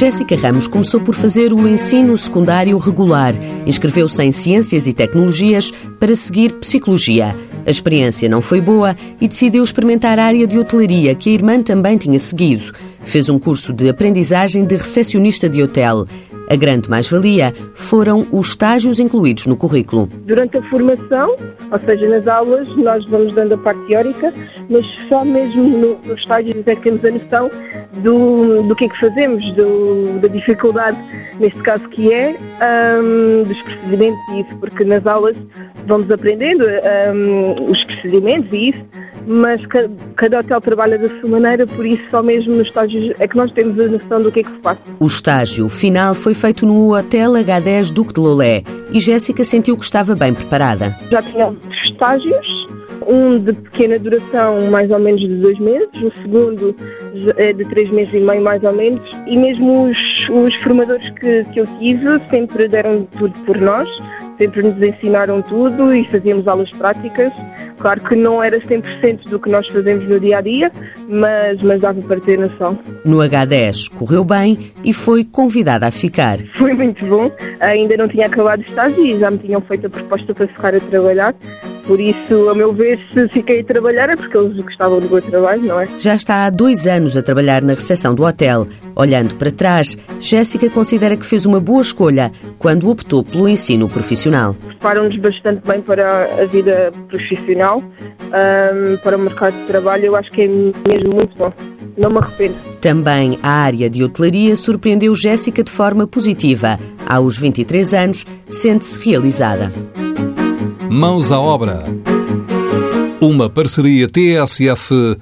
Jéssica Ramos começou por fazer o ensino secundário regular. Inscreveu-se em Ciências e Tecnologias para seguir Psicologia. A experiência não foi boa e decidiu experimentar a área de hotelaria, que a irmã também tinha seguido. Fez um curso de aprendizagem de recepcionista de hotel. A grande mais-valia foram os estágios incluídos no currículo. Durante a formação, ou seja, nas aulas, nós vamos dando a parte teórica, mas só mesmo nos estágios é que temos a noção do, do que é que fazemos, do, da dificuldade, neste caso que é, um, dos procedimentos e isso, porque nas aulas vamos aprendendo um, os procedimentos e isso, mas cada hotel trabalha da sua maneira, por isso só mesmo nos estágios é que nós temos a noção do que é que se passa. O estágio final foi feito no Hotel H10 Duque de Lolé e Jéssica sentiu que estava bem preparada. Já tinha estágios, um de pequena duração, mais ou menos de dois meses, o segundo é de três meses e meio, mais ou menos, e mesmo os, os formadores que, que eu tive sempre deram tudo por nós, sempre nos ensinaram tudo e fazíamos aulas práticas Claro que não era 100% do que nós fazemos no dia a dia, mas, mas dava para ter noção. No H10 correu bem e foi convidada a ficar. Foi muito bom. Ainda não tinha acabado de estágio e já me tinham feito a proposta para ficar a trabalhar. Por isso, a meu ver, se fiquei a trabalhar é porque eles gostavam do meu trabalho, não é? Já está há dois anos a trabalhar na recepção do hotel. Olhando para trás, Jéssica considera que fez uma boa escolha quando optou pelo ensino profissional. Preparam-nos bastante bem para a vida profissional, para o mercado de trabalho. Eu acho que é mesmo muito bom. Não me arrependo. Também a área de hotelaria surpreendeu Jéssica de forma positiva. Aos 23 anos, sente-se realizada. Mãos à obra. Uma parceria TSF-IEFP.